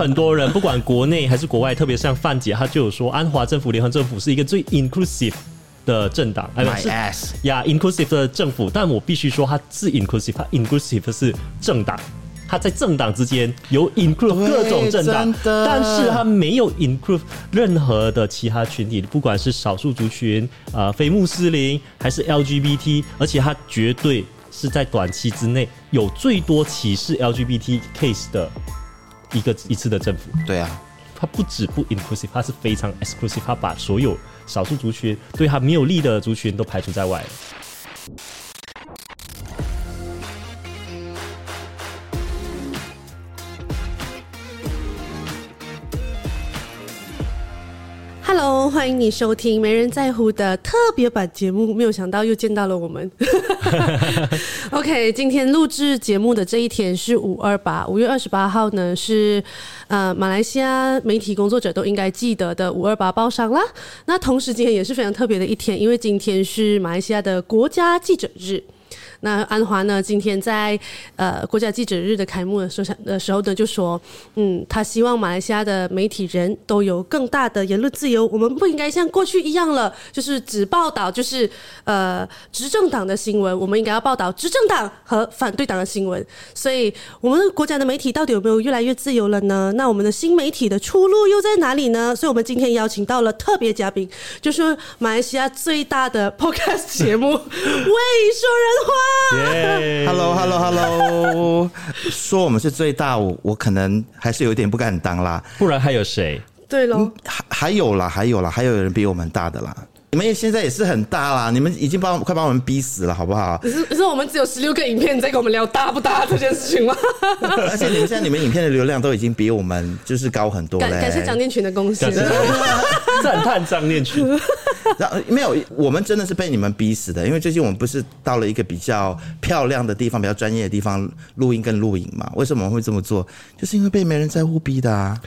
很多人不管国内还是国外，特别像范姐，她就有说，安华政府、联合政府是一个最 inclusive 的政党，哎，My 是 ass，呀，inclusive 的政府。但我必须说，它是 inclusive，它 inclusive 是政党，它在政党之间有 include 各种政党但是它没有 include 任何的其他群体，不管是少数族群、呃非穆斯林还是 LGBT，而且它绝对是在短期之内有最多歧视 LGBT case 的一个一次的政府。对啊，它不止不 inclusive，它是非常 exclusive，它把所有少数族群对它没有利的族群都排除在外了。Hello，欢迎你收听《没人在乎》的特别版节目。没有想到又见到了我们。OK，今天录制节目的这一天是五二八，五月二十八号呢是呃马来西亚媒体工作者都应该记得的五二八报赏啦。那同时今天也是非常特别的一天，因为今天是马来西亚的国家记者日。那安华呢？今天在呃国家记者日的开幕的时候的时候呢，就说，嗯，他希望马来西亚的媒体人都有更大的言论自由，我们不应该像过去一样了，就是只报道就是呃执政党的新闻，我们应该要报道执政党和反对党的新闻。所以，我们国家的媒体到底有没有越来越自由了呢？那我们的新媒体的出路又在哪里呢？所以我们今天邀请到了特别嘉宾，就是马来西亚最大的 podcast 节目《未说人话》。耶 Hello Hello Hello，说我们是最大，我我可能还是有点不敢当啦。不然还有谁？对喽，还还有啦，还有啦，还有人比我们大的啦。你们也现在也是很大啦，你们已经把我快把我们逼死了，好不好？可是可是我们只有十六个影片，你在跟我们聊大不大这件事情吗？而且你们现在你们影片的流量都已经比我们就是高很多了。感感谢张念群的贡献感。谢赞叹张念群。然后没有，我们真的是被你们逼死的，因为最近我们不是到了一个比较漂亮的地方、比较专业的地方录音跟录影嘛？为什么我们会这么做？就是因为被没人在乎逼的啊！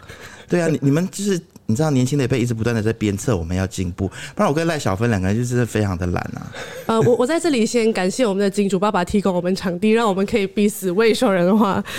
对啊，你你们就是你知道，年轻的一辈一直不断的在鞭策我们要进步，不然我跟赖小芬两个人就是非常的懒啊。呃，我我在这里先感谢我们的金主爸爸提供我们场地，让我们可以逼死未熟人的话。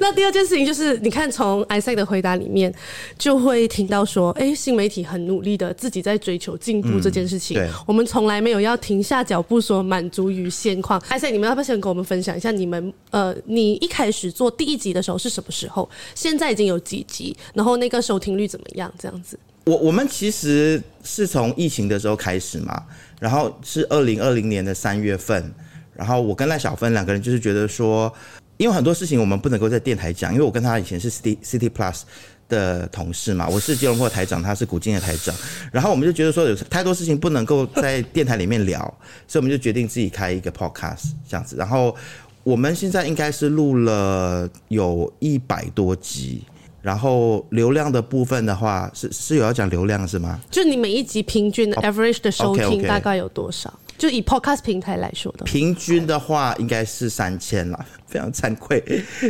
那 那第二件事情就是，你看从艾赛的回答里面，就会听到说，哎、新媒体很努力的自己在追求进步这件事情。我们从来没有要停下脚步说满足于现况。艾赛，你们要不要先跟我们分享一下你们呃，你一开始做第一集的时候是什么时候？现在已经有几集，然后那个收听率怎么样？这样子。我我们其实是从疫情的时候开始嘛，然后是二零二零年的三月份，然后我跟赖小芬两个人就是觉得说，因为很多事情我们不能够在电台讲，因为我跟他以前是 City City Plus 的同事嘛，我是吉隆坡台长，他是古今的台长，然后我们就觉得说有太多事情不能够在电台里面聊，所以我们就决定自己开一个 podcast 这样子，然后我们现在应该是录了有一百多集。然后流量的部分的话，是是有要讲流量是吗？就你每一集平均的 average 的收听大概有多少？就以 podcast 平台来说的。话，平均的话应该是三千啦，非常惭愧。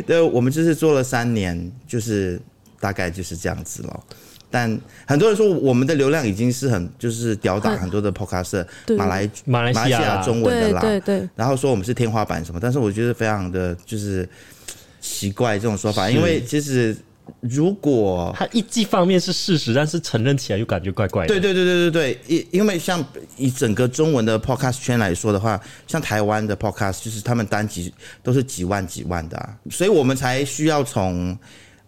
对，我们就是做了三年，就是大概就是这样子了。但很多人说我们的流量已经是很就是吊打很很多的 podcast 马来马来西亚。中文的啦，对对，然后说我们是天花板什么，但是我觉得非常的就是奇怪这种说法，因为其实如果他一一方面是事实，但是承认起来又感觉怪怪的。对对对对对对，因因为像以整个中文的 podcast 圈来说的话，像台湾的 podcast 就是他们单集都是几万几万的、啊，所以我们才需要从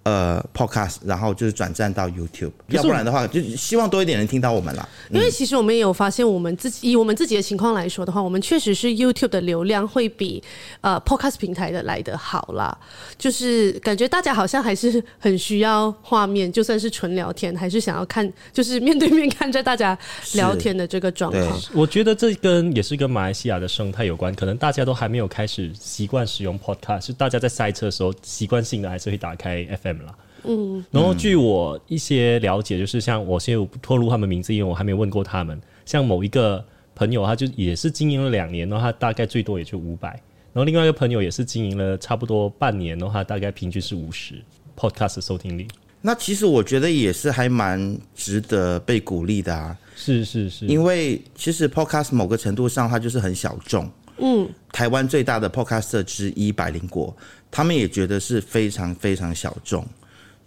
呃 podcast，然后就是转战到 YouTube，要不然的话，就希望多一点人听到我们啦。因为其实我们也有发现，我们自己以我们自己的情况来说的话，我们确实是 YouTube 的流量会比呃 Podcast 平台的来的好啦。就是感觉大家好像还是很需要画面，就算是纯聊天，还是想要看，就是面对面看着大家聊天的这个状况。我觉得这跟也是跟马来西亚的生态有关，可能大家都还没有开始习惯使用 Podcast，是大家在塞车的时候习惯性的还是会打开 FM 啦。嗯，然后据我一些了解，就是像我先不透露他们名字，因为我还没有问过他们。像某一个朋友，他就也是经营了两年，然后他大概最多也就五百。然后另外一个朋友也是经营了差不多半年，然后他大概平均是五十 Podcast 的收听率。那其实我觉得也是还蛮值得被鼓励的啊，是是是，因为其实 podcast 某个程度上它就是很小众。嗯，台湾最大的 podcaster 之一百灵果，他们也觉得是非常非常小众。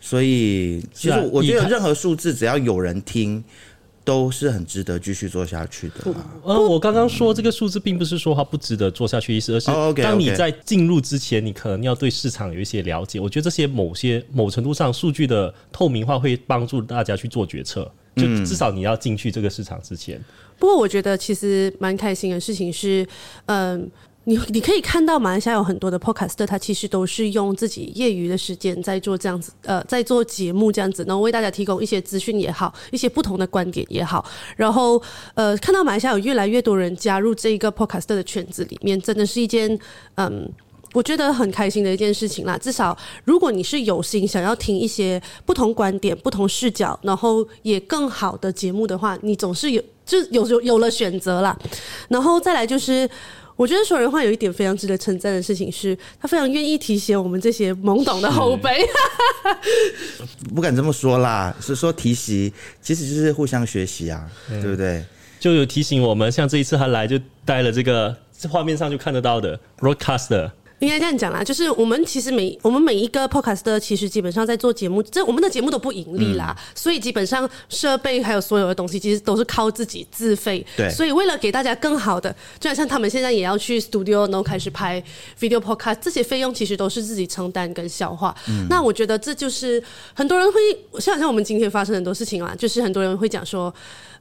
所以其实我觉得任何数字只要有人听，都是很值得继续做下去的啦。呃，我刚刚说这个数字，并不是说它不值得做下去意思，而是当你在进入之前，你可能要对市场有一些了解。我觉得这些某些某程度上数据的透明化会帮助大家去做决策，就嗯至少你要进去这个市场之前，不过我觉得其实蛮开心的事情是，嗯。你你可以看到马来西亚有很多的 podcaster，他其实都是用自己业余的时间在做这样子，呃，在做节目这样子，然后为大家提供一些资讯也好，一些不同的观点也好，然后呃，看到马来西亚有越来越多人加入这一个 podcaster 的圈子里面，真的是一件嗯。我觉得很开心的一件事情啦，至少如果你是有心想要听一些不同观点、不同视角，然后也更好的节目的话，你总是有就有有有了选择啦。然后再来就是，我觉得说人话有一点非常值得称赞的事情是，他非常愿意提携我们这些懵懂的后辈。不敢这么说啦，是说提携，其实就是互相学习啊，对不对？就有提醒我们，像这一次他来就带了这个这画面上就看得到的 broadcaster。应该这样讲啦，就是我们其实每我们每一个 podcast 其实基本上在做节目，这我们的节目都不盈利啦，所以基本上设备还有所有的东西其实都是靠自己自费。对所以为了给大家更好的，就好像他们现在也要去 studio，然后开始拍 video podcast，这些费用其实都是自己承担跟消化。那我觉得这就是很多人会像像我们今天发生很多事情啦，就是很多人会讲说。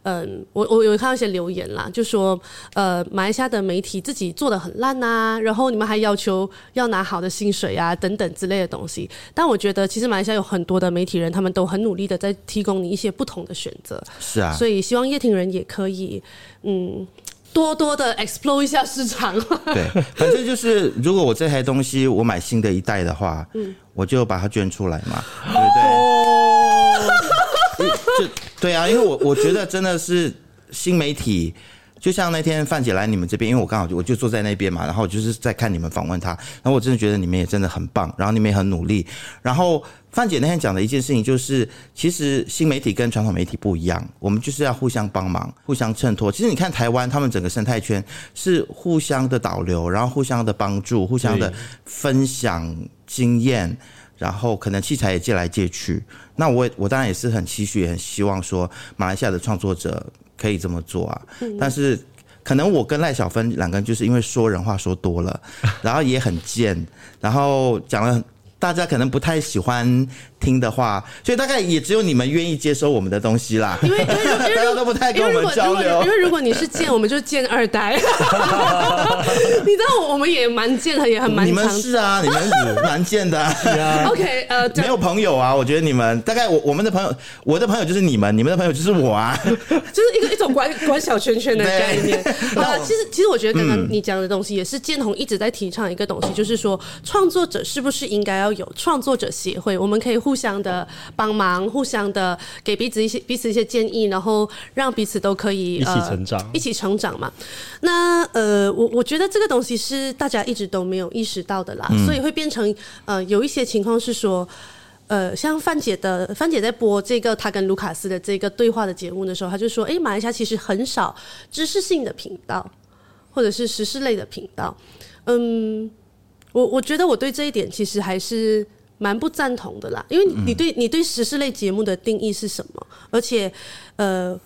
嗯，我我有看到一些留言啦，就说呃，马来西亚的媒体自己做的很烂啊，然后你们还要求要拿好的薪水啊，等等之类的东西。但我觉得其实马来西亚有很多的媒体人，他们都很努力的在提供你一些不同的选择，是啊，所以希望叶听人也可以嗯多多的 explore 一下市场。对，反正就是，如果我这台东西我买新的一代的话，嗯我就把它捐出来嘛，对不对？就对啊，因为我我觉得真的是新媒体。就像那天范姐来你们这边，因为我刚好我就坐在那边嘛，然后我就是在看你们访问她，然后我真的觉得你们也真的很棒，然后你们也很努力。然后范姐那天讲的一件事情就是，其实新媒体跟传统媒体不一样，我们就是要互相帮忙、互相衬托。其实你看台湾，他们整个生态圈是互相的导流，然后互相的帮助、互相的分享经验。然后可能器材也借来借去，那我也我当然也是很期许，也很希望说马来西亚的创作者可以这么做啊。但是可能我跟赖小芬两个人就是因为说人话说多了，然后也很贱，然后讲了大家可能不太喜欢听的话，所以大概也只有你们愿意接收我们的东西啦。因为因为因为 大家都不太跟我们因为如果交流如果因。为如果你是贱，我们就贱二代。你知道我们也蛮贱的，也很蛮你们。是啊，你们是蛮贱的、啊。OK，呃，没有朋友啊，我觉得你们大概我我们的朋友，我的朋友就是你们，你们的朋友就是我啊。就是一个一种管管小圈圈的概念。啊，其实其实我觉得刚刚你讲的东西也是建宏一直在提倡一个东西，就是说创作者是不是应该要有创作者协会，我们可以互相的帮忙，互相的给彼此一些彼此一些建议，然后让彼此都可以一起呃成长一起成长嘛。那呃，我我觉得这个东西是大家一直都没有意识到的啦，所以会变成呃有一些情况是说。呃，像范姐的范姐在播这个她跟卢卡斯的这个对话的节目的时候，她就说：“诶，马来西亚其实很少知识性的频道，或者是时事类的频道。”嗯，我我觉得我对这一点其实还是蛮不赞同的啦，因为你对你对时事类节目的定义是什么？而且，呃。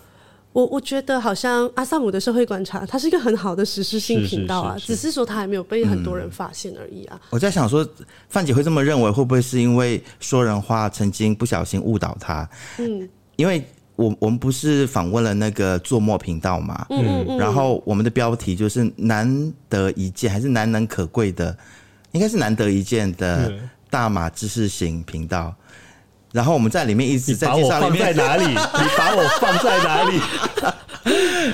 我我觉得好像阿萨姆的社会观察，它是一个很好的时事性频道啊，是是只是说它还没有被很多人发现而已啊。我在想说，范姐会这么认为，会不会是因为说人话曾经不小心误导她？嗯，因为我我们不是访问了那个做墨频道嘛，嗯嗯，然后我们的标题就是难得一见，还是难能可贵的，应该是难得一见的嗯大马知识型频道。然后我们在里面一直在介绍里面在哪里？你把我放在哪里？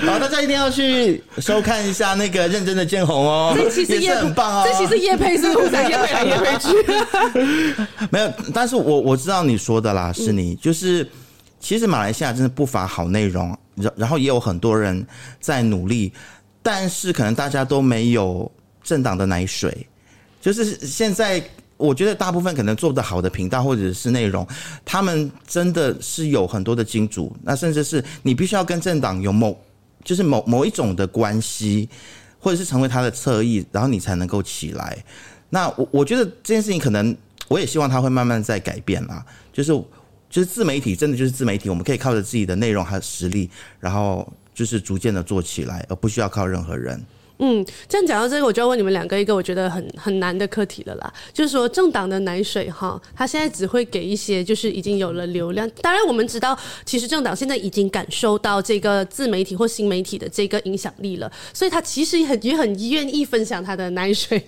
好，大家一定要去收看一下那个认真的建红哦，这其实也叶很棒哦。这其实叶配是互相叶配来叶配去。没有，但是我我知道你说的啦，是你、就是，其实马来西亚真的不乏好内容，然然后也有很多人在努力，但是可能大家都没有政党的奶水，就是现在。我觉得大部分可能做得好的频道或者是内容，他们真的是有很多的金主，那甚至是你必须要跟政党有某就是某某一种的关系，或者是成为他的侧翼，然后你才能够起来。那我我觉得这件事情可能我也希望他会慢慢在改变啦。就是就是自媒体真的就是自媒体，我们可以靠着自己的内容还有实力，然后就是逐渐的做起来，而不需要靠任何人。嗯，这样讲到这个，我就要问你们两个一个我觉得很很难的课题了啦，就是说政党的奶水哈，他现在只会给一些就是已经有了流量。当然我们知道，其实政党现在已经感受到这个自媒体或新媒体的这个影响力了，所以他其实也很也很愿意分享他的奶水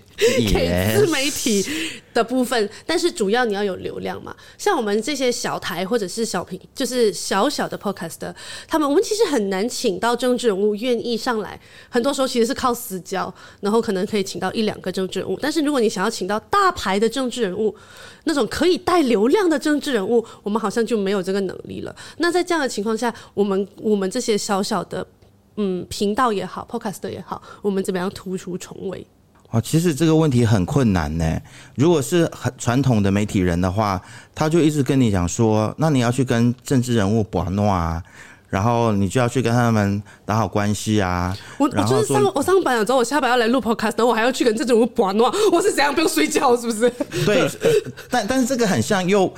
给自媒体的部分。但是主要你要有流量嘛，像我们这些小台或者是小平，就是小小的 podcast，他们我们其实很难请到政治人物愿意上来，很多时候其实是靠。私交，然后可能可以请到一两个政治人物，但是如果你想要请到大牌的政治人物，那种可以带流量的政治人物，我们好像就没有这个能力了。那在这样的情况下，我们我们这些小小的嗯频道也好，Podcast 也好，我们怎么样突出重围？哦，其实这个问题很困难呢。如果是很传统的媒体人的话，他就一直跟你讲说，那你要去跟政治人物玩弄啊。然后你就要去跟他们打好关系啊！我我就是上我上班了之后，我下班要来录 podcast，然后我还要去跟政治人玩闹，我是怎样不用睡觉？是不是？对，但但是这个很像，又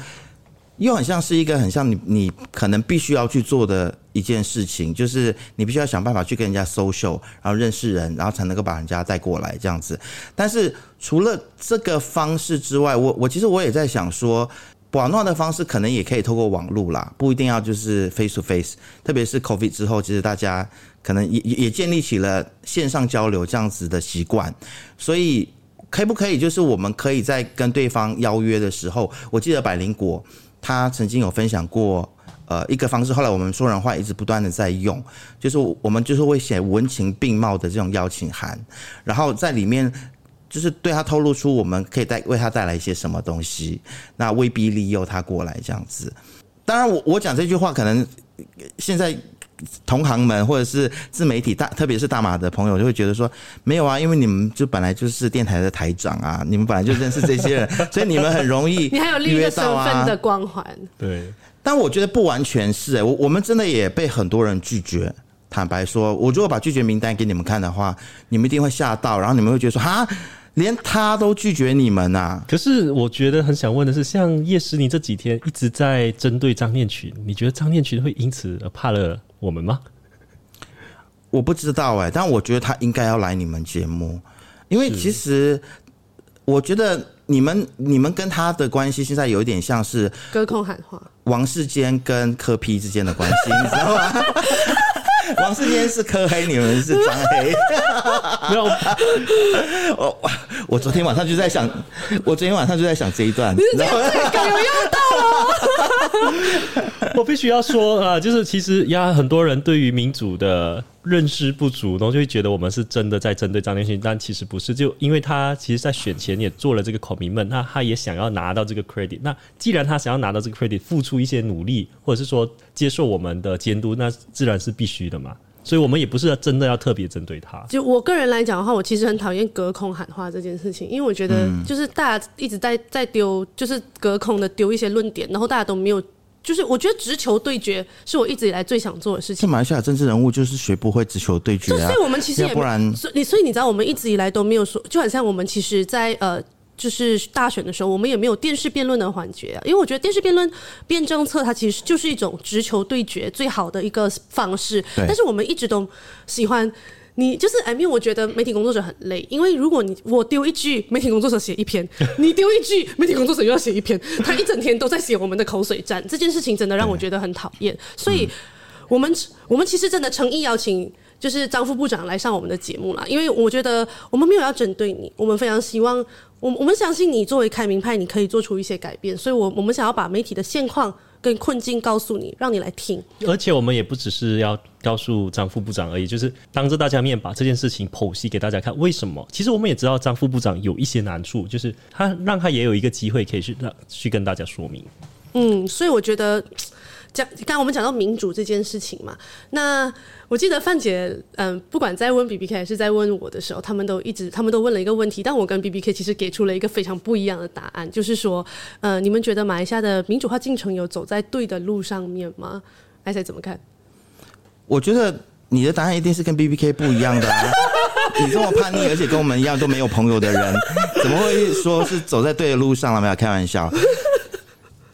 又很像是一个很像你你可能必须要去做的一件事情，就是你必须要想办法去跟人家 social，然后认识人，然后才能够把人家带过来这样子。但是除了这个方式之外，我我其实我也在想说。网络的方式可能也可以透过网络啦，不一定要就是 face to face。特别是 COVID 之后，其实大家可能也也建立起了线上交流这样子的习惯。所以，可不可以就是我们可以在跟对方邀约的时候，我记得百灵果他曾经有分享过，呃，一个方式。后来我们说人话一直不断的在用，就是我们就是会写文情并茂的这种邀请函，然后在里面。就是对他透露出我们可以带为他带来一些什么东西，那威逼利诱他过来这样子。当然，我我讲这句话，可能现在同行们或者是自媒体大，特别是大马的朋友就会觉得说，没有啊，因为你们就本来就是电台的台长啊，你们本来就认识这些人，所以你们很容易 你还有另一个身份的光环。对，但我觉得不完全是哎，我我们真的也被很多人拒绝。坦白说，我如果把拒绝名单给你们看的话，你们一定会吓到，然后你们会觉得说，哈。连他都拒绝你们呐！可是我觉得很想问的是，像叶诗妮这几天一直在针对张念群，你觉得张念群会因此而怕了我们吗？我不知道哎，但我觉得他应该要来你们节目，因为其实我觉得你们你们跟他的关系现在有一点像是隔空喊话，王世坚跟柯批之间的关系，你知道吗？王世坚是柯黑，你们是张黑。没有，我我昨天晚上就在想，我昨天晚上就在想这一段，然后梗有用到了。我必须要说啊，就是其实呀，很多人对于民主的认识不足，然后就会觉得我们是真的在针对张天勋，但其实不是。就因为他其实，在选前也做了这个 commitment，那他也想要拿到这个 credit。那既然他想要拿到这个 credit，付出一些努力，或者是说接受我们的监督，那自然是必须的嘛。所以我们也不是真的要特别针对他。就我个人来讲的话，我其实很讨厌隔空喊话这件事情，因为我觉得就是大家一直在在丢，就是隔空的丢一些论点，然后大家都没有，就是我觉得直球对决是我一直以来最想做的事情。马来西亚政治人物就是学不会直球对决啊，所以我们其实也不然，所以你所以你知道，我们一直以来都没有说，就好像我们其实，在呃。就是大选的时候，我们也没有电视辩论的环节啊，因为我觉得电视辩论辩政策，它其实就是一种直球对决最好的一个方式。但是我们一直都喜欢你，就是 I mean，我觉得媒体工作者很累，因为如果你我丢一句，媒体工作者写一篇；你丢一句，媒体工作者又要写一篇，他一整天都在写我们的口水战。这件事情真的让我觉得很讨厌。所以，我们我们其实真的诚意邀请。就是张副部长来上我们的节目了，因为我觉得我们没有要针对你，我们非常希望，我我们相信你作为开明派，你可以做出一些改变，所以，我我们想要把媒体的现况跟困境告诉你，让你来听。而且，我们也不只是要告诉张副部长而已，就是当着大家面把这件事情剖析给大家看。为什么？其实我们也知道张副部长有一些难处，就是他让他也有一个机会可以去让去跟大家说明。嗯，所以我觉得。讲，刚我们讲到民主这件事情嘛，那我记得范姐，嗯，不管在问 B B K 还是在问我的时候，他们都一直，他们都问了一个问题，但我跟 B B K 其实给出了一个非常不一样的答案，就是说，呃，你们觉得马来西亚的民主化进程有走在对的路上面吗？艾赛怎么看？我觉得你的答案一定是跟 B B K 不一样的啊。你这么叛逆，而且跟我们一样都没有朋友的人，怎么会说是走在对的路上了？没有开玩笑。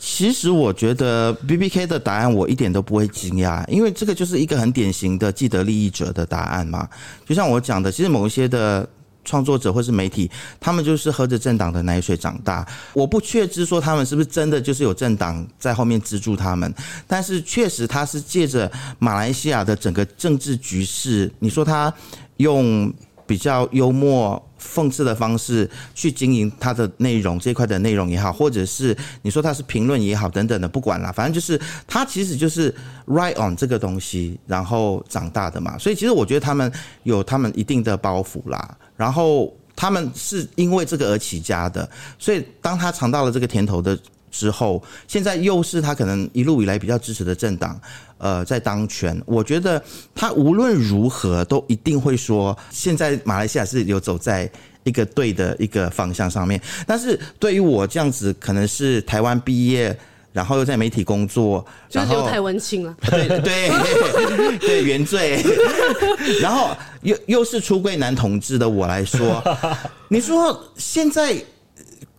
其实我觉得 B B K 的答案我一点都不会惊讶，因为这个就是一个很典型的既得利益者的答案嘛。就像我讲的，其实某一些的创作者或是媒体，他们就是喝着政党的奶水长大。我不确知说他们是不是真的就是有政党在后面资助他们，但是确实他是借着马来西亚的整个政治局势，你说他用比较幽默。讽刺的方式去经营他的内容这块的内容也好，或者是你说他是评论也好等等的，不管了，反正就是他其实就是 right on 这个东西，然后长大的嘛。所以其实我觉得他们有他们一定的包袱啦，然后他们是因为这个而起家的，所以当他尝到了这个甜头的。之后，现在又是他可能一路以来比较支持的政党，呃，在当权。我觉得他无论如何都一定会说，现在马来西亚是有走在一个对的一个方向上面。但是对于我这样子，可能是台湾毕业，然后又在媒体工作，就是有太温情了。对对对，原罪。然后又又是出柜男同志的我来说，你说现在。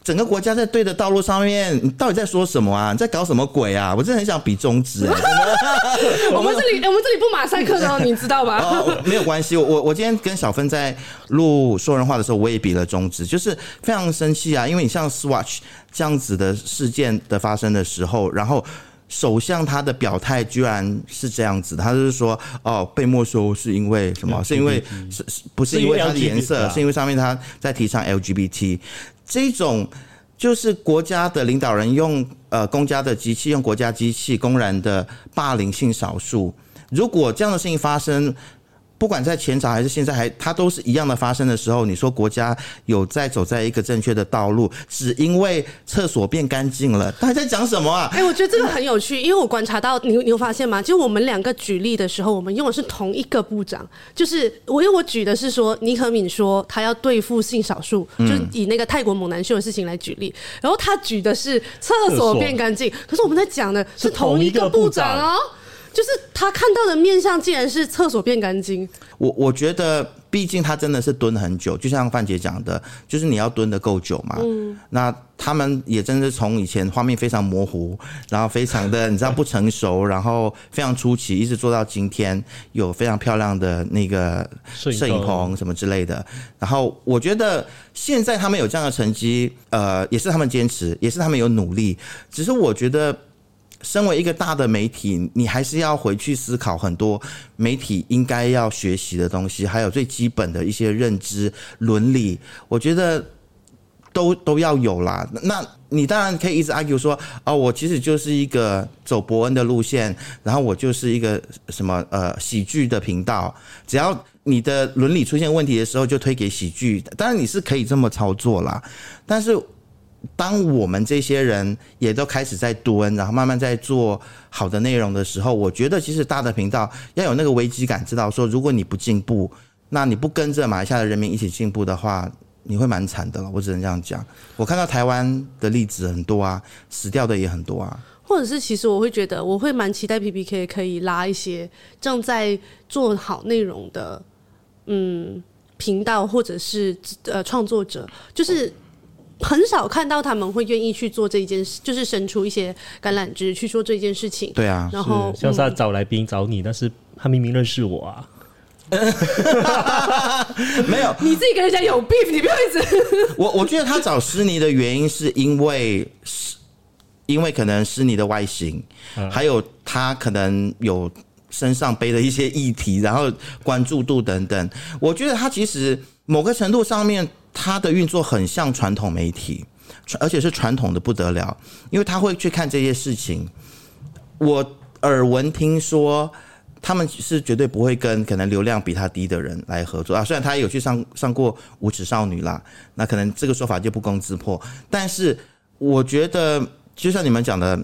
整个国家在对的道路上面，你到底在说什么啊？你在搞什么鬼啊？我真的很想比中指。我们这里，我们这里不马赛克的，你知道吗？没有关系，我我今天跟小芬在录说人话的时候，我也比了中指，就是非常生气啊！因为你像 Swatch 这样子的事件的发生的时候，然后首相他的表态居然是这样子，他就是说哦，被没收是因为什么？是因为是不是因为它的颜色？是因为上面他在提倡 LGBT。这种就是国家的领导人用呃公家的机器，用国家机器公然的霸凌性少数。如果这样的事情发生，不管在前朝还是现在，还它都是一样的发生的时候，你说国家有在走在一个正确的道路，只因为厕所变干净了，他在讲什么啊？哎，我觉得这个很有趣，因为我观察到，你你有发现吗？就我们两个举例的时候，我们用的是同一个部长，就是我因为我举的是说，尼可敏说他要对付性少数，就以那个泰国猛男秀的事情来举例，然后他举的是厕所变干净，可是我们在讲的是同一个部长哦。就是他看到的面相，竟然是厕所变干净。我我觉得，毕竟他真的是蹲很久，就像范姐讲的，就是你要蹲的够久嘛。嗯。那他们也真是从以前画面非常模糊，然后非常的你知道不成熟，然后非常初期，一直做到今天有非常漂亮的那个摄影棚什么之类的。然后我觉得现在他们有这样的成绩，呃，也是他们坚持，也是他们有努力。只是我觉得。身为一个大的媒体，你还是要回去思考很多媒体应该要学习的东西，还有最基本的一些认知伦理，我觉得都都要有啦。那你当然可以一直 argue 说，哦，我其实就是一个走伯恩的路线，然后我就是一个什么呃喜剧的频道，只要你的伦理出现问题的时候，就推给喜剧。当然你是可以这么操作啦，但是。当我们这些人也都开始在蹲，然后慢慢在做好的内容的时候，我觉得其实大的频道要有那个危机感，知道说如果你不进步，那你不跟着马来西亚的人民一起进步的话，你会蛮惨的了。我只能这样讲。我看到台湾的例子很多啊，死掉的也很多啊。或者是其实我会觉得，我会蛮期待 P P K 可以拉一些正在做好内容的嗯频道，或者是呃创作者，就是。很少看到他们会愿意去做这一件事，就是伸出一些橄榄枝去做这件事情。对啊，然后像是他找来宾找你，但是他明明认识我啊。没有，你自己跟人家有 beef，你不要一直。我我觉得他找施尼的原因是因为是，因为可能施尼的外形，还有他可能有身上背的一些议题，然后关注度等等。我觉得他其实某个程度上面。他的运作很像传统媒体，而且是传统的不得了，因为他会去看这些事情。我耳闻听说，他们是绝对不会跟可能流量比他低的人来合作啊。虽然他有去上上过无耻少女啦，那可能这个说法就不攻自破。但是我觉得，就像你们讲的，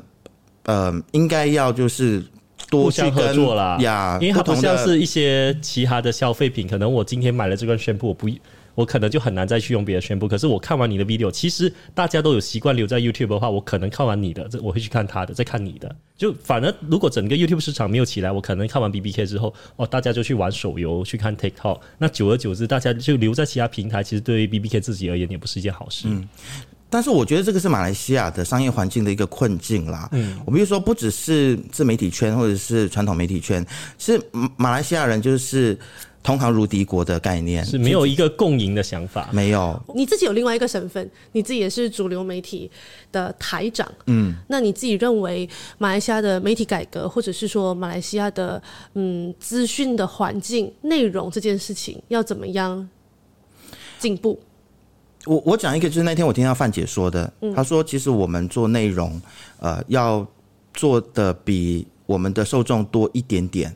呃，应该要就是多去合作啦呀，因为它不像是一些其他的消费品，可能我今天买了这根宣布，我不。我可能就很难再去用别的宣布。可是我看完你的 video，其实大家都有习惯留在 YouTube 的话，我可能看完你的，这我会去看他的，再看你的。就反而如果整个 YouTube 市场没有起来，我可能看完 BBK 之后，哦，大家就去玩手游，去看 TikTok，那久而久之，大家就留在其他平台，其实对于 BBK 自己而言也不是一件好事。嗯但是我觉得这个是马来西亚的商业环境的一个困境啦。嗯，我比如说，不只是自媒体圈或者是传统媒体圈，是马马来西亚人就是同行如敌国的概念，是没有一个共赢的想法。没有。你自己有另外一个身份，你自己也是主流媒体的台长。嗯，那你自己认为马来西亚的媒体改革，或者是说马来西亚的嗯资讯的环境、内容这件事情，要怎么样进步？我我讲一个，就是那天我听到范姐说的，她说其实我们做内容，呃，要做的比我们的受众多一点点。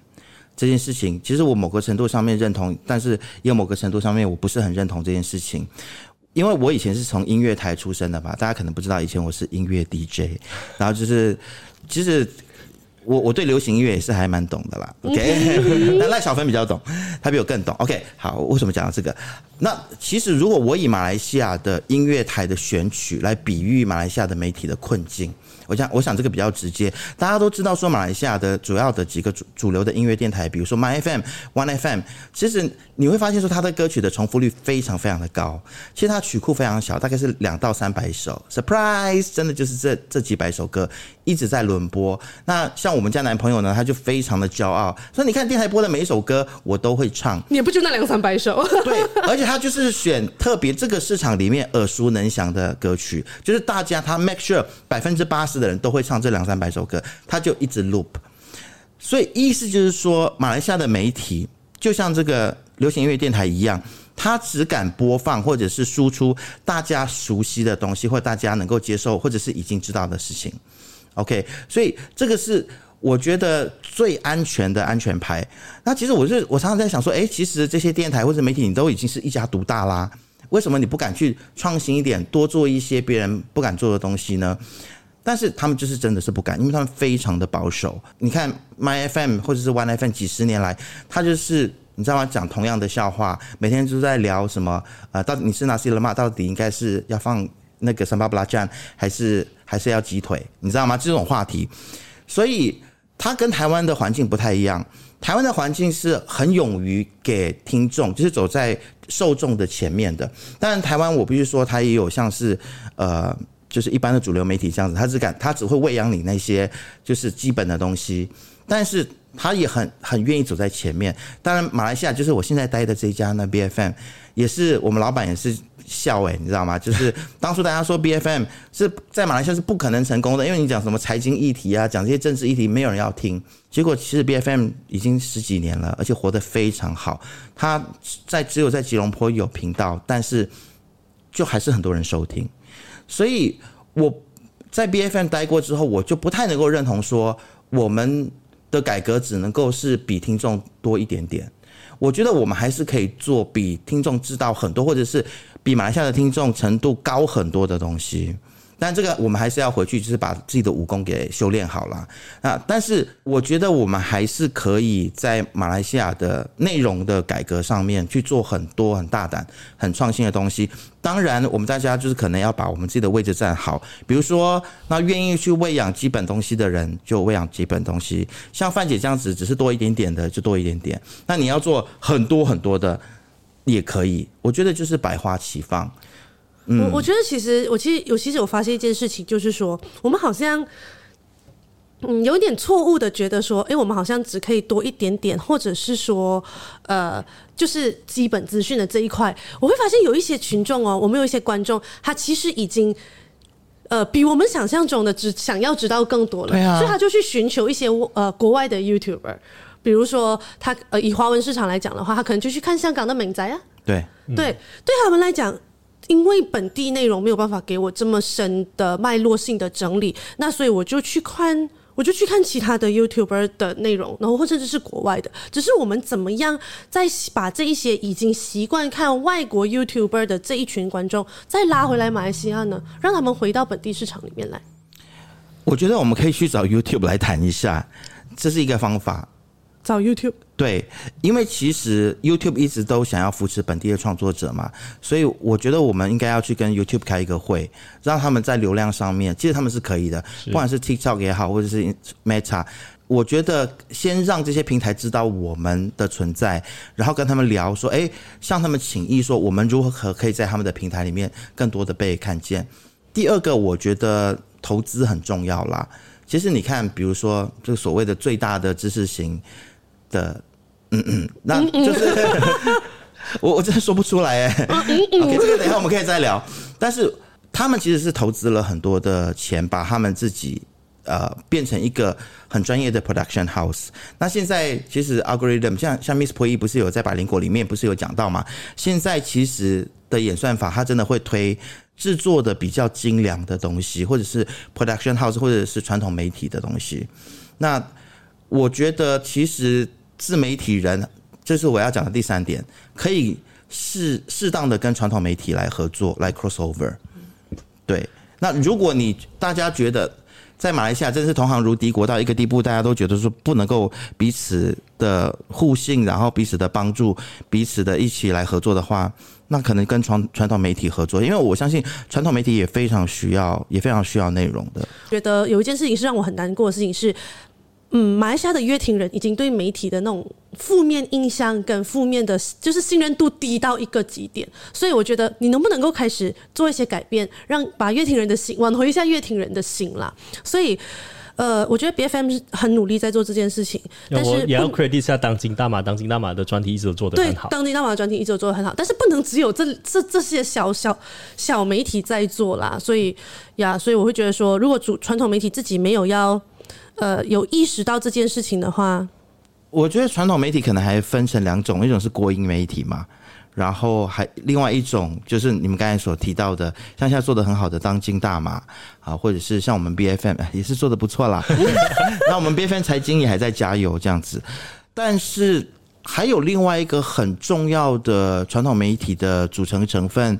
这件事情，其实我某个程度上面认同，但是也有某个程度上面我不是很认同这件事情，因为我以前是从音乐台出身的吧，大家可能不知道，以前我是音乐 DJ，然后就是其实。我我对流行音乐也是还蛮懂的啦，OK，那赖小芬比较懂，他比我更懂，OK，好，为什么讲到这个？那其实如果我以马来西亚的音乐台的选曲来比喻马来西亚的媒体的困境。我想，我想这个比较直接。大家都知道，说马来西亚的主要的几个主主流的音乐电台，比如说 My FM、One FM，其实你会发现说，它的歌曲的重复率非常非常的高。其实它曲库非常小，大概是两到三百首。Surprise，真的就是这这几百首歌一直在轮播。那像我们家男朋友呢，他就非常的骄傲，说你看电台播的每一首歌，我都会唱。也不就那两三百首。对，而且他就是选特别这个市场里面耳熟能详的歌曲，就是大家他 make sure 百分之八十。的人都会唱这两三百首歌，他就一直 loop，所以意思就是说，马来西亚的媒体就像这个流行音乐电台一样，他只敢播放或者是输出大家熟悉的东西，或大家能够接受或者是已经知道的事情。OK，所以这个是我觉得最安全的安全牌。那其实我是我常常在想说，哎，其实这些电台或者媒体，你都已经是一家独大啦，为什么你不敢去创新一点，多做一些别人不敢做的东西呢？但是他们就是真的是不敢，因为他们非常的保守。你看 My FM 或者是 One FM 几十年来，他就是你知道吗？讲同样的笑话，每天都在聊什么？呃，到底你是哪些人嘛？到底应该是要放那个三八布拉酱，还是还是要鸡腿？你知道吗？这种话题，所以他跟台湾的环境不太一样。台湾的环境是很勇于给听众，就是走在受众的前面的。当然，台湾我必须说，它也有像是呃。就是一般的主流媒体这样子，他只敢他只会喂养你那些就是基本的东西，但是他也很很愿意走在前面。当然，马来西亚就是我现在待的这家呢，B F M 也是我们老板也是笑哎，你知道吗？就是当初大家说 B F M 是在马来西亚是不可能成功的，因为你讲什么财经议题啊，讲这些政治议题，没有人要听。结果其实 B F M 已经十几年了，而且活得非常好。他在只有在吉隆坡有频道，但是就还是很多人收听。所以我在 B F M 待过之后，我就不太能够认同说我们的改革只能够是比听众多一点点。我觉得我们还是可以做比听众知道很多，或者是比马来西亚的听众程度高很多的东西。但这个我们还是要回去，就是把自己的武功给修炼好了啊！但是我觉得我们还是可以在马来西亚的内容的改革上面去做很多很大胆、很创新的东西。当然，我们大家就是可能要把我们自己的位置站好。比如说，那愿意去喂养基本东西的人，就喂养基本东西。像范姐这样子，只是多一点点的，就多一点点。那你要做很多很多的，也可以。我觉得就是百花齐放。我我觉得其实我其实有其实我发现一件事情，就是说我们好像嗯有点错误的觉得说，哎，我们好像只可以多一点点，或者是说呃，就是基本资讯的这一块，我会发现有一些群众哦，我们有一些观众，他其实已经呃比我们想象中的只想要知道更多了，所以他就去寻求一些呃国外的 YouTuber，比如说他呃以华文市场来讲的话，他可能就去看香港的美宅啊，对。对，对他们来讲。因为本地内容没有办法给我这么深的脉络性的整理，那所以我就去看，我就去看其他的 YouTuber 的内容，然后或甚至是国外的。只是我们怎么样再把这一些已经习惯看外国 YouTuber 的这一群观众再拉回来马来西亚呢？让他们回到本地市场里面来。我觉得我们可以去找 YouTube 来谈一下，这是一个方法。找 YouTube。对，因为其实 YouTube 一直都想要扶持本地的创作者嘛，所以我觉得我们应该要去跟 YouTube 开一个会，让他们在流量上面，其实他们是可以的，不管是 TikTok 也好，或者是 Meta，我觉得先让这些平台知道我们的存在，然后跟他们聊说，哎，向他们请意说，我们如何可以在他们的平台里面更多的被看见。第二个，我觉得投资很重要啦。其实你看，比如说这个所谓的最大的知识型的。嗯嗯，那就是 我我真的说不出来哎。OK，这个等一下我们可以再聊。但是他们其实是投资了很多的钱，把他们自己呃变成一个很专业的 production house。那现在其实 algorithm 像像 Miss Po 不是有在百灵果里面不是有讲到吗？现在其实的演算法，它真的会推制作的比较精良的东西，或者是 production house，或者是传统媒体的东西。那我觉得其实。自媒体人，这是我要讲的第三点，可以适适当的跟传统媒体来合作，来 crossover。对，那如果你大家觉得在马来西亚真是同行如敌国到一个地步，大家都觉得说不能够彼此的互信，然后彼此的帮助，彼此的一起来合作的话，那可能跟传传统媒体合作，因为我相信传统媒体也非常需要，也非常需要内容的。觉得有一件事情是让我很难过的事情是。嗯，马来西亚的乐听人已经对媒体的那种负面印象跟负面的，就是信任度低到一个极点。所以我觉得你能不能够开始做一些改变，让把乐听人的心挽回一下乐听人的心啦。所以，呃，我觉得 B F M 是很努力在做这件事情。但是也要 credit 一下当今大马，当今大马的专题一直都做的很好。当今大马的专题一直都做的很好，但是不能只有这这这些小小小媒体在做啦。所以呀，所以我会觉得说，如果主传统媒体自己没有要。呃，有意识到这件事情的话，我觉得传统媒体可能还分成两种，一种是国营媒体嘛，然后还另外一种就是你们刚才所提到的，像现在做的很好的当今大马啊，或者是像我们 B F M 也是做的不错啦。那我们 B F M 财经也还在加油这样子，但是还有另外一个很重要的传统媒体的组成成分，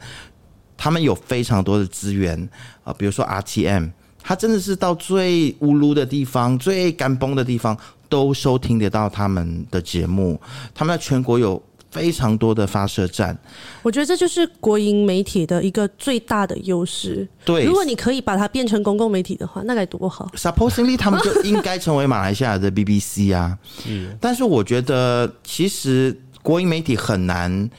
他们有非常多的资源啊，比如说 R T M。他真的是到最乌噜的地方、最干崩的地方，都收听得到他们的节目。他们在全国有非常多的发射站。我觉得这就是国营媒体的一个最大的优势。对，如果你可以把它变成公共媒体的话，那该多好。Supposedly，他们就应该成为马来西亚的 BBC 啊。嗯，但是我觉得其实国营媒体很难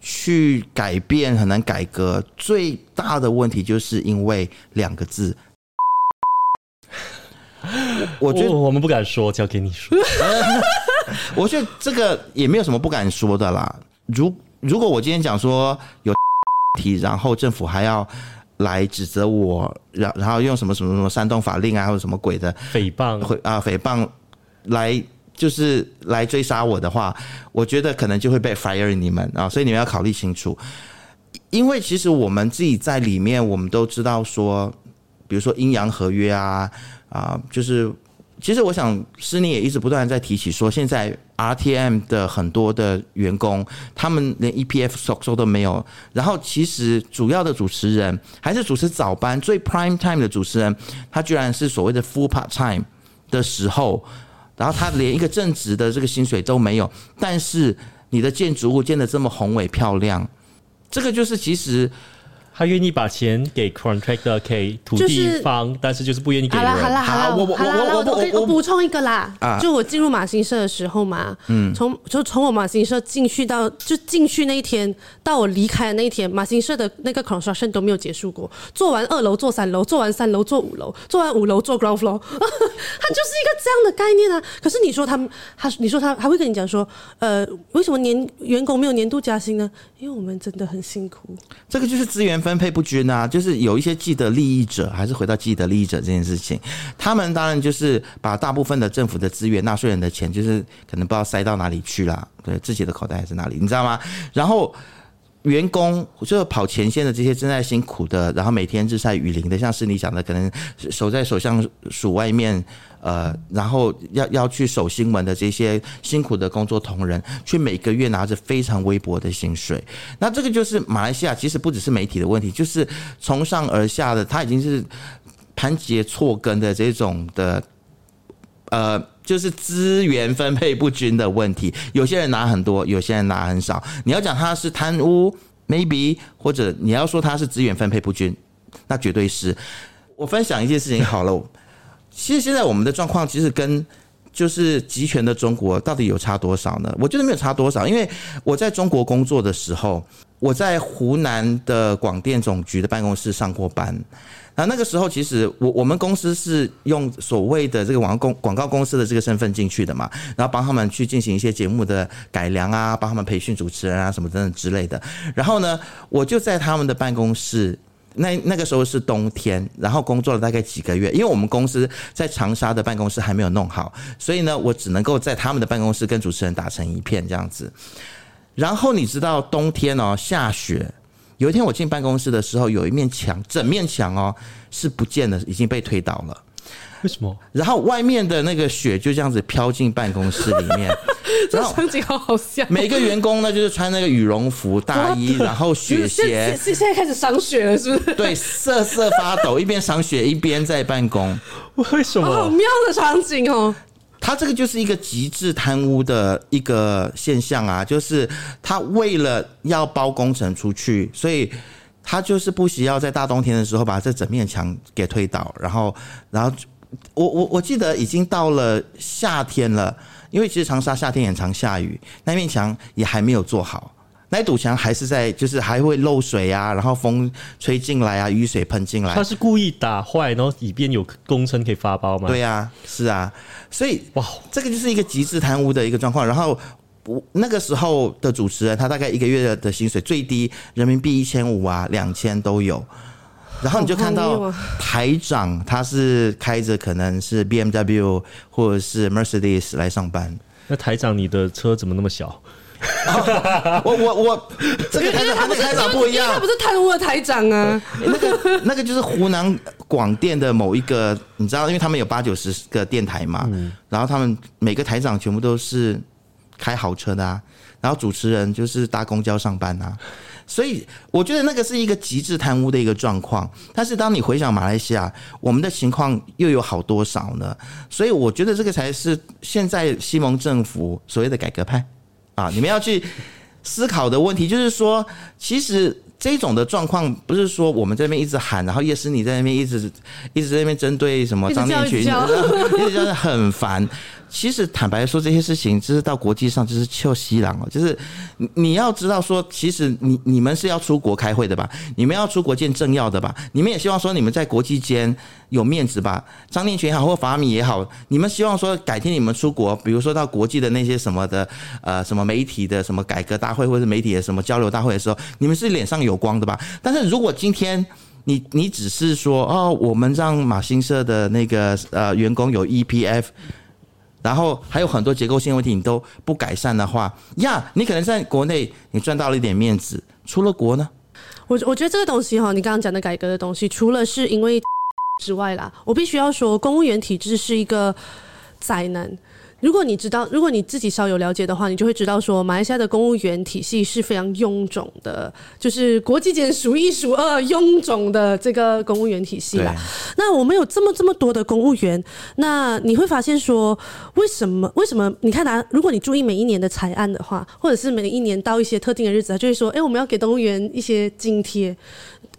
去改变，很难改革。最大的问题就是因为两个字。我觉得我们不敢说，交给你说。我觉得这个也没有什么不敢说的啦。如如果我今天讲说有 题，然后政府还要来指责我，然然后用什么什么什么煽动法令啊，或者什么鬼的诽谤，会啊诽谤来就是来追杀我的话，我觉得可能就会被 fire 你们啊，所以你们要考虑清楚。因为其实我们自己在里面，我们都知道说，比如说阴阳合约啊。啊，就是其实我想，施尼也一直不断在提起说，现在 RTM 的很多的员工，他们连 EPF 收收都没有。然后，其实主要的主持人还是主持早班最 prime time 的主持人，他居然是所谓的 full part time 的时候，然后他连一个正职的这个薪水都没有。但是你的建筑物建的这么宏伟漂亮，这个就是其实。他愿意把钱给 contractor 给土地方，但是就是不愿意给人。好了好了好了，我我我我我我补充一个啦，就我进入马新社的时候嘛，嗯，从就从我马新社进去到就进去那一天到我离开的那一天，马新社的那个 construction 都没有结束过，做完二楼做三楼，做完三楼做五楼，做完五楼做 ground floor，它就是一个这样的概念啊。可是你说他们，他你说他还会跟你讲说，呃，为什么年员工没有年度加薪呢？因为我们真的很辛苦。这个就是资源分。分配不均啊，就是有一些既得利益者，还是回到既得利益者这件事情，他们当然就是把大部分的政府的资源、纳税人的钱，就是可能不知道塞到哪里去了，对自己的口袋还是哪里，你知道吗？然后员工就跑前线的这些正在辛苦的，然后每天日晒雨淋的，像是你讲的，可能守在首相署外面。呃，然后要要去守新闻的这些辛苦的工作同仁，却每个月拿着非常微薄的薪水。那这个就是马来西亚，其实不只是媒体的问题，就是从上而下的，它已经是盘结错根的这种的呃，就是资源分配不均的问题。有些人拿很多，有些人拿很少。你要讲他是贪污，maybe，或者你要说他是资源分配不均，那绝对是。我分享一件事情好了，其实现在我们的状况其实跟就是集权的中国到底有差多少呢？我觉得没有差多少，因为我在中国工作的时候，我在湖南的广电总局的办公室上过班。那那个时候，其实我我们公司是用所谓的这个广告公广告公司的这个身份进去的嘛，然后帮他们去进行一些节目的改良啊，帮他们培训主持人啊什么等等之类的。然后呢，我就在他们的办公室。那那个时候是冬天，然后工作了大概几个月，因为我们公司在长沙的办公室还没有弄好，所以呢，我只能够在他们的办公室跟主持人打成一片这样子。然后你知道冬天哦下雪，有一天我进办公室的时候，有一面墙，整面墙哦是不见了，已经被推倒了。为什么？然后外面的那个雪就这样子飘进办公室里面，这场景好好笑。每个员工呢，就是穿那个羽绒服大衣，然后雪鞋，现现在开始赏雪了，是不是？对，瑟瑟发抖，一边赏雪一边在办公。为什么？好妙的场景哦！他这个就是一个极致贪污的一个现象啊，就是他为了要包工程出去，所以他就是不需要在大冬天的时候把这整面墙给推倒，然后，然后。我我我记得已经到了夏天了，因为其实长沙夏天也常下雨，那面墙也还没有做好，那堵墙还是在，就是还会漏水啊，然后风吹进来啊，雨水喷进来。他是故意打坏，然后以便有工程可以发包吗？对啊，是啊，所以哇，这个就是一个极致贪污的一个状况。然后我那个时候的主持人，他大概一个月的薪水最低人民币一千五啊，两千都有。然后你就看到台长，他是开着可能是 B M W 或者是 Mercedes 来上班。那台长，你的车怎么那么小？我我我，这个台长跟台长不一样，他不是贪污的台长啊。那个那个就是湖南广电的某一个，你知道，因为他们有八九十个电台嘛，然后他们每个台长全部都是开豪车的啊，然后主持人就是搭公交上班啊。所以我觉得那个是一个极致贪污的一个状况，但是当你回想马来西亚，我们的情况又有好多少呢？所以我觉得这个才是现在西蒙政府所谓的改革派啊，你们要去思考的问题，就是说，其实这种的状况不是说我们这边一直喊，然后叶诗你在那边一直一直在那边针对什么张念群，一直叫 很烦。其实坦白说，这些事情就是到国际上就是臭西郎哦，就是你要知道说，其实你你们是要出国开会的吧？你们要出国见政要的吧？你们也希望说你们在国际间有面子吧？张念群也好，或法米也好，你们希望说改天你们出国，比如说到国际的那些什么的呃什么媒体的什么改革大会，或者媒体的什么交流大会的时候，你们是脸上有光的吧？但是如果今天你你只是说哦，我们让马新社的那个呃员工有 EPF。然后还有很多结构性问题，你都不改善的话，呀，你可能在国内你赚到了一点面子，出了国呢？我我觉得这个东西哈，你刚刚讲的改革的东西，除了是因为之外啦，我必须要说，公务员体制是一个灾难。如果你知道，如果你自己稍有了解的话，你就会知道说，马来西亚的公务员体系是非常臃肿的，就是国际间数一数二臃肿的这个公务员体系啦。那我们有这么这么多的公务员，那你会发现说，为什么？为什么？你看啊，如果你注意每一年的财案的话，或者是每一年到一些特定的日子，他就会说，哎，我们要给公务员一些津贴。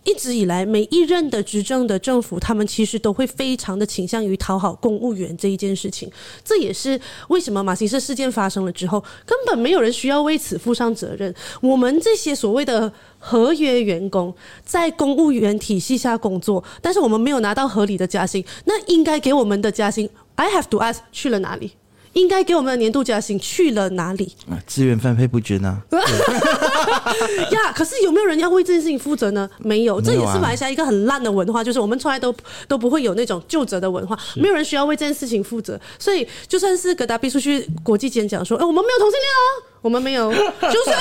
一直以来，每一任的执政的政府，他们其实都会非常的倾向于讨好公务员这一件事情。这也是为什么马新社事件发生了之后，根本没有人需要为此负上责任。我们这些所谓的合约员工，在公务员体系下工作，但是我们没有拿到合理的加薪，那应该给我们的加薪，I have to ask 去了哪里？应该给我们的年度加薪去了哪里？资源分配不均啊！呀，可是有没有人要为这件事情负责呢？没有，这也是马来西亚一个很烂的文化，就是我们从来都 都不会有那种就责的文化，没有人需要为这件事情负责。所以，就算是格达比出去国际间讲说，哎，我们没有同性恋哦，我们没有，就算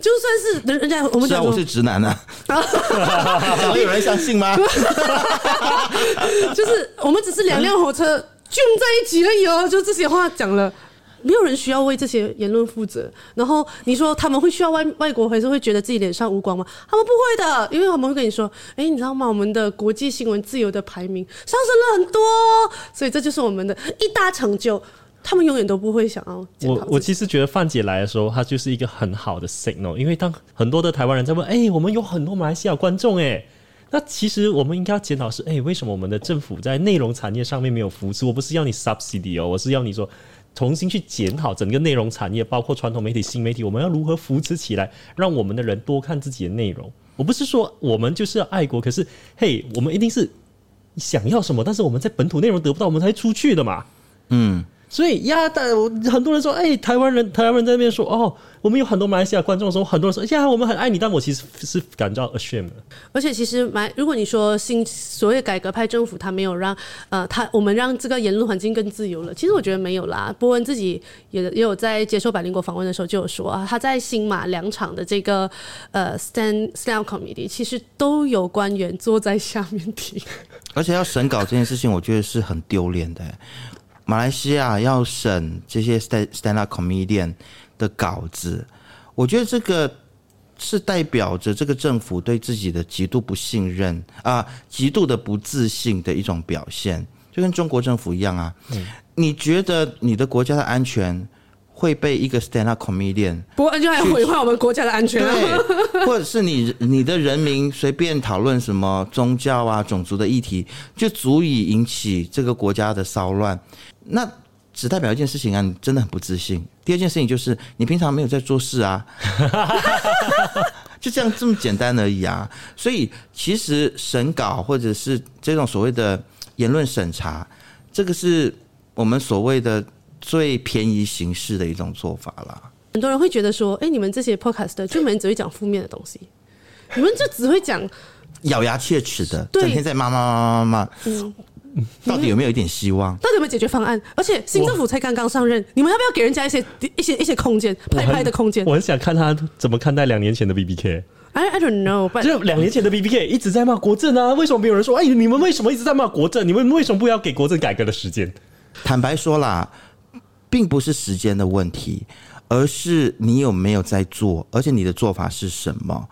就算是人人家我们讲我是直男呢，会有人相信吗？就是我们只是两辆火车。聚在一起而已哦，就这些话讲了，没有人需要为这些言论负责。然后你说他们会需要外外国还是会觉得自己脸上无光吗？他们不会的，因为他们会跟你说，哎，你知道吗？我们的国际新闻自由的排名上升了很多，所以这就是我们的一大成就。他们永远都不会想要。我我其实觉得范姐来的时候，她就是一个很好的 signal，因为当很多的台湾人在问，哎，我们有很多马来西亚观众，哎。那其实我们应该要检讨是，哎，为什么我们的政府在内容产业上面没有扶持？我不是要你 subsidy 哦，我是要你说重新去检讨整个内容产业，包括传统媒体、新媒体，我们要如何扶持起来，让我们的人多看自己的内容。我不是说我们就是要爱国，可是嘿，我们一定是想要什么，但是我们在本土内容得不到，我们才出去的嘛。嗯。所以呀，但很多人说，哎，台湾人，台湾人在那边说，哦，我们有很多马来西亚观众的时候，很多人说，呀，我们很爱你，但我其实是感到 ashamed。而且，其实马，如果你说新所谓改革派政府，他没有让呃，他我们让这个言论环境更自由了，其实我觉得没有啦。波恩自己也也有在接受百灵国访问的时候就有说啊，他在新马两场的这个呃 stand stand committee，其实都有官员坐在下面听，而且要审稿这件事情，我觉得是很丢脸的。马来西亚要审这些 stand stand up comedian 的稿子，我觉得这个是代表着这个政府对自己的极度不信任啊，极度的不自信的一种表现，就跟中国政府一样啊。你觉得你的国家的安全？会被一个 stand up comedian，不过就还毁坏我们国家的安全，对，或者是你你的人民随便讨论什么宗教啊、种族的议题，就足以引起这个国家的骚乱。那只代表一件事情啊，你真的很不自信。第二件事情就是你平常没有在做事啊，就这样这么简单而已啊。所以其实审稿或者是这种所谓的言论审查，这个是我们所谓的。最便宜形式的一种做法啦。很多人会觉得说：“哎，你们这些 podcast 就们只会讲负面的东西，你们就只会讲咬牙切齿的，整天在骂骂骂骂骂。”嗯，到底有没有一点希望？到底有没有解决方案？而且新政府才刚刚上任，你们要不要给人家一些一些一些空间，拍拍的空间？我很想看他怎么看待两年前的 B B K。I I don't know，就两年前的 B B K 一直在骂国政啊，为什么没有人说？哎，你们为什么一直在骂国政？你们为什么不要给国政改革的时间？坦白说啦。并不是时间的问题，而是你有没有在做，而且你的做法是什么？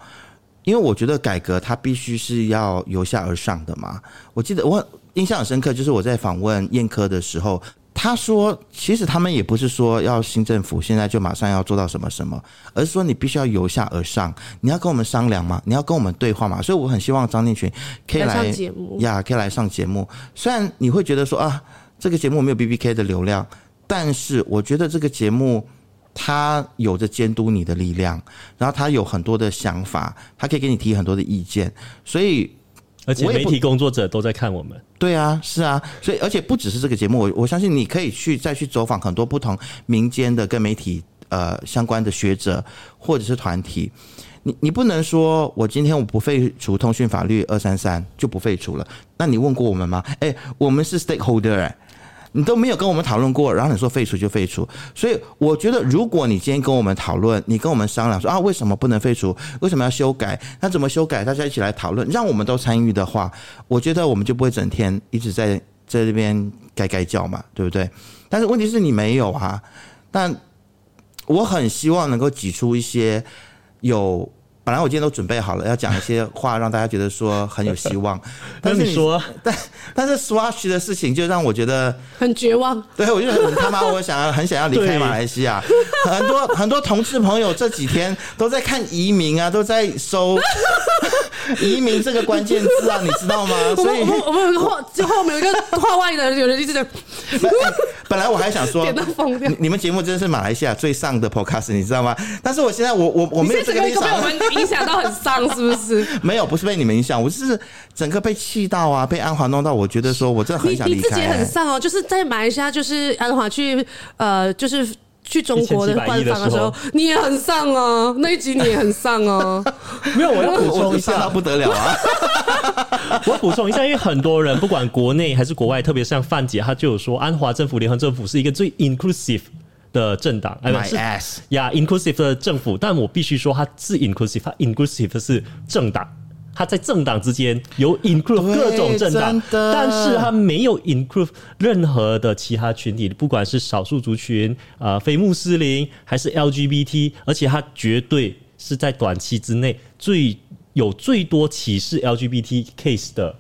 因为我觉得改革它必须是要由下而上的嘛。我记得我印象很深刻，就是我在访问燕科的时候，他说，其实他们也不是说要新政府现在就马上要做到什么什么，而是说你必须要由下而上，你要跟我们商量嘛，你要跟我们对话嘛。所以我很希望张念群可以来节目呀，可以来上节目。虽然你会觉得说啊，这个节目没有 B B K 的流量。但是我觉得这个节目，它有着监督你的力量，然后它有很多的想法，它可以给你提很多的意见，所以而且媒体工作者都在看我们。对啊，是啊，所以而且不只是这个节目，我我相信你可以去再去走访很多不同民间的跟媒体呃相关的学者或者是团体，你你不能说我今天我不废除通讯法律二三三就不废除了，那你问过我们吗？哎，我们是 stakeholder 哎。你都没有跟我们讨论过，然后你说废除就废除，所以我觉得，如果你今天跟我们讨论，你跟我们商量说啊，为什么不能废除？为什么要修改？那怎么修改？大家一起来讨论，让我们都参与的话，我觉得我们就不会整天一直在在这边该该叫嘛，对不对？但是问题是你没有啊，但我很希望能够挤出一些有。本来我今天都准备好了，要讲一些话，让大家觉得说很有希望。但是你说，但但是 Swash 的事情就让我觉得很绝望。对，我就很他妈，我想要很想要离开马来西亚。很多很多同志朋友这几天都在看移民啊，都在搜 移民这个关键字啊，你知道吗？所以我们有一个画，就后面有一个画外的，有人一直在。本来我还想说，你们节目真的是马来西亚最上的 Podcast，你知道吗？但是我现在我我我没有这个立场。影响到很丧，是不是？没有，不是被你们影响，我是整个被气到啊，被安华弄到，我觉得说我真的很想离开。你自己很丧哦，就是在马来西亚，就是安华去呃，就是去中国的官方的时候，你也很丧哦，那一集你也很丧哦。没有，我要 补充一下，不得了啊！我补充一下，因为很多人不管国内还是国外，特别像范姐，她就有说，安华政府、联合政府是一个最 inclusive。的政党，哎，是呀，inclusive 的政府，但我必须说，它是 inclusive，它 inclusive 是政党，他在政党之间有 include 各种政党，但是他没有 include 任何的其他群体，不管是少数族群啊、非穆斯林还是 LGBT，而且他绝对是在短期之内最有最多歧视 LGBT case 的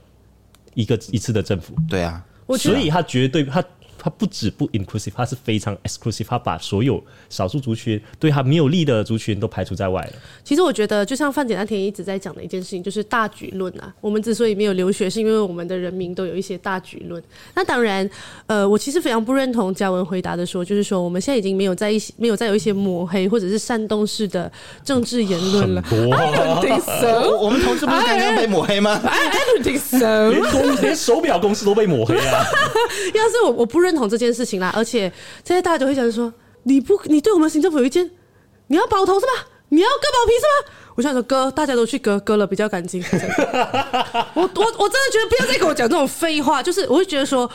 一个一次的政府。对啊，所以他绝对他。它不止不 inclusive，它是非常 exclusive，它把所有少数族群对他没有利的族群都排除在外了。其实我觉得，就像范姐那天一直在讲的一件事情，就是大局论啊。我们之所以没有留学，是因为我们的人民都有一些大局论。那当然，呃，我其实非常不认同嘉文回答的说，就是说我们现在已经没有在一些没有再有一些抹黑或者是煽动式的政治言论了。我们同事不是刚刚被抹黑吗？I don't think so。连公连手表公司都被抹黑啊！要是我我不认。同这件事情啦，而且现在大家就会想说，你不，你对我们行政府有意见，你要保头是吧？你要割包皮是吧？我想说割，大家都去割，割了比较干净。我我我真的觉得不要再跟我讲这种废话，就是我会觉得说，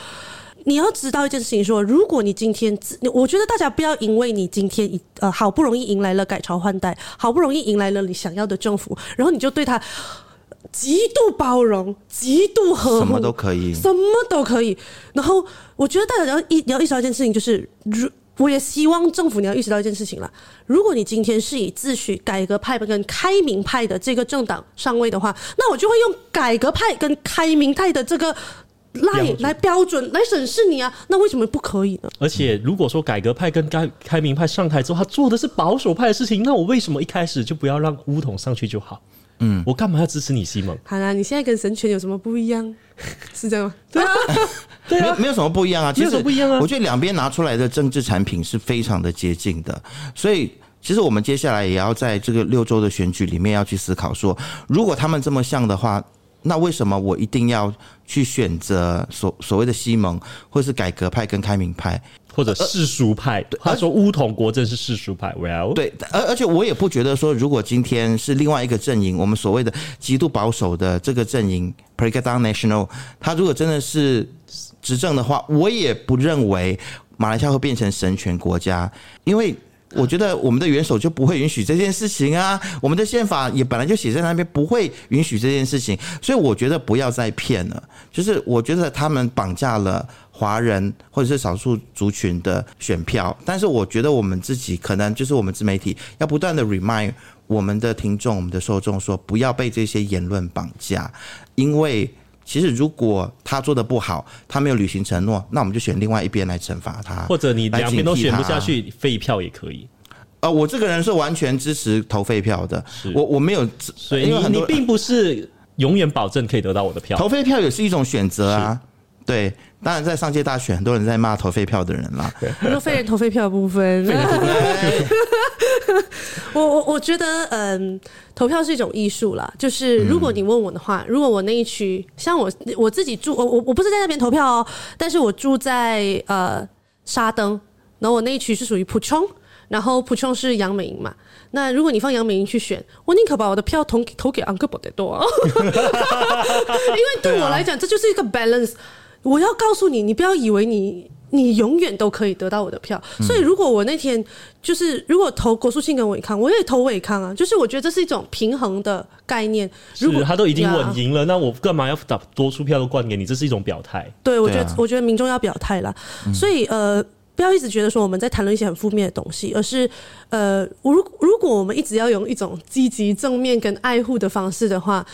你要知道一件事情，说如果你今天，我觉得大家不要因为你今天呃好不容易迎来了改朝换代，好不容易迎来了你想要的政府，然后你就对他。极度包容，极度呵护，什么都可以，什么都可以。然后，我觉得大家要意你要意识到一件事情，就是如我也希望政府你要意识到一件事情了。如果你今天是以自诩改革派跟开明派的这个政党上位的话，那我就会用改革派跟开明派的这个来来标准来审视你啊。那为什么不可以呢？而且，如果说改革派跟开开明派上台之后，他做的是保守派的事情，那我为什么一开始就不要让乌统上去就好？嗯，我干嘛要支持你，西蒙？好啦，你现在跟神权有什么不一样？是这样吗？对啊，对啊，没有什么不一样啊。其实不一样啊。我觉得两边拿出来的政治产品是非常的接近的，所以其实我们接下来也要在这个六周的选举里面要去思考说，如果他们这么像的话。那为什么我一定要去选择所所谓的西蒙，或是改革派跟开明派，或者世俗派？他说乌统国政是世俗派，Well，对，而而且我也不觉得说，如果今天是另外一个阵营，我们所谓的极度保守的这个阵营 p r e g a d a n National，他如果真的是执政的话，我也不认为马来西亚会变成神权国家，因为。我觉得我们的元首就不会允许这件事情啊，我们的宪法也本来就写在那边，不会允许这件事情，所以我觉得不要再骗了。就是我觉得他们绑架了华人或者是少数族群的选票，但是我觉得我们自己可能就是我们自媒体要不断的 remind 我们的听众、我们的受众说，不要被这些言论绑架，因为。其实，如果他做的不好，他没有履行承诺，那我们就选另外一边来惩罚他，或者你两边都选不下去，废票也可以。呃，我这个人是完全支持投废票的，我我没有，所以你你并不是永远保证可以得到我的票，投废票也是一种选择啊，对。当然，在上届大选，很多人在骂投废票的人啦。说废人投废票的部分，我我我觉得，嗯，投票是一种艺术啦。就是如果你问我的话，如果我那一区，像我我自己住，我我我不是在那边投票哦，但是我住在呃沙登，然后我那一区是属于普冲，然后普冲是杨美英嘛。那如果你放杨美英去选，我宁可把我的票投投给安哥伯得多，因为对我来讲，这就是一个 balance。我要告诉你，你不要以为你你永远都可以得到我的票。所以，如果我那天就是如果投国术庆跟伟康，我也投伟康啊。就是我觉得这是一种平衡的概念。如果他都已经稳赢了，那我干嘛要打多出票都灌给你？这是一种表态。对，我觉得我觉得民众要表态啦。所以呃，不要一直觉得说我们在谈论一些很负面的东西，而是呃，如如果我们一直要用一种积极正面跟爱护的方式的话。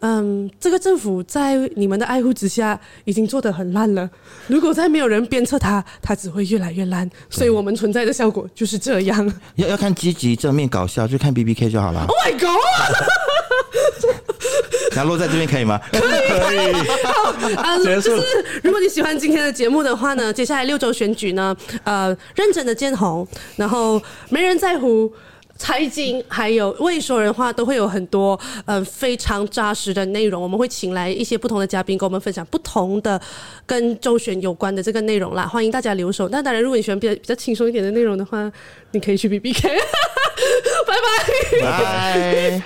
嗯，这个政府在你们的爱护之下已经做得很烂了。如果再没有人鞭策他，他只会越来越烂。所以我们存在的效果就是这样。要 要看积极、正面、搞笑，就看 B B K 就好了。Oh my god！那落在这边可以吗？可以。好，就是如果你喜欢今天的节目的话呢，接下来六周选举呢，呃，认真的见红，然后没人在乎。财经还有未说人话都会有很多嗯非常扎实的内容，我们会请来一些不同的嘉宾跟我们分享不同的跟周旋有关的这个内容啦，欢迎大家留守。那当然，如果你喜欢比较比较轻松一点的内容的话，你可以去 B B K，拜拜。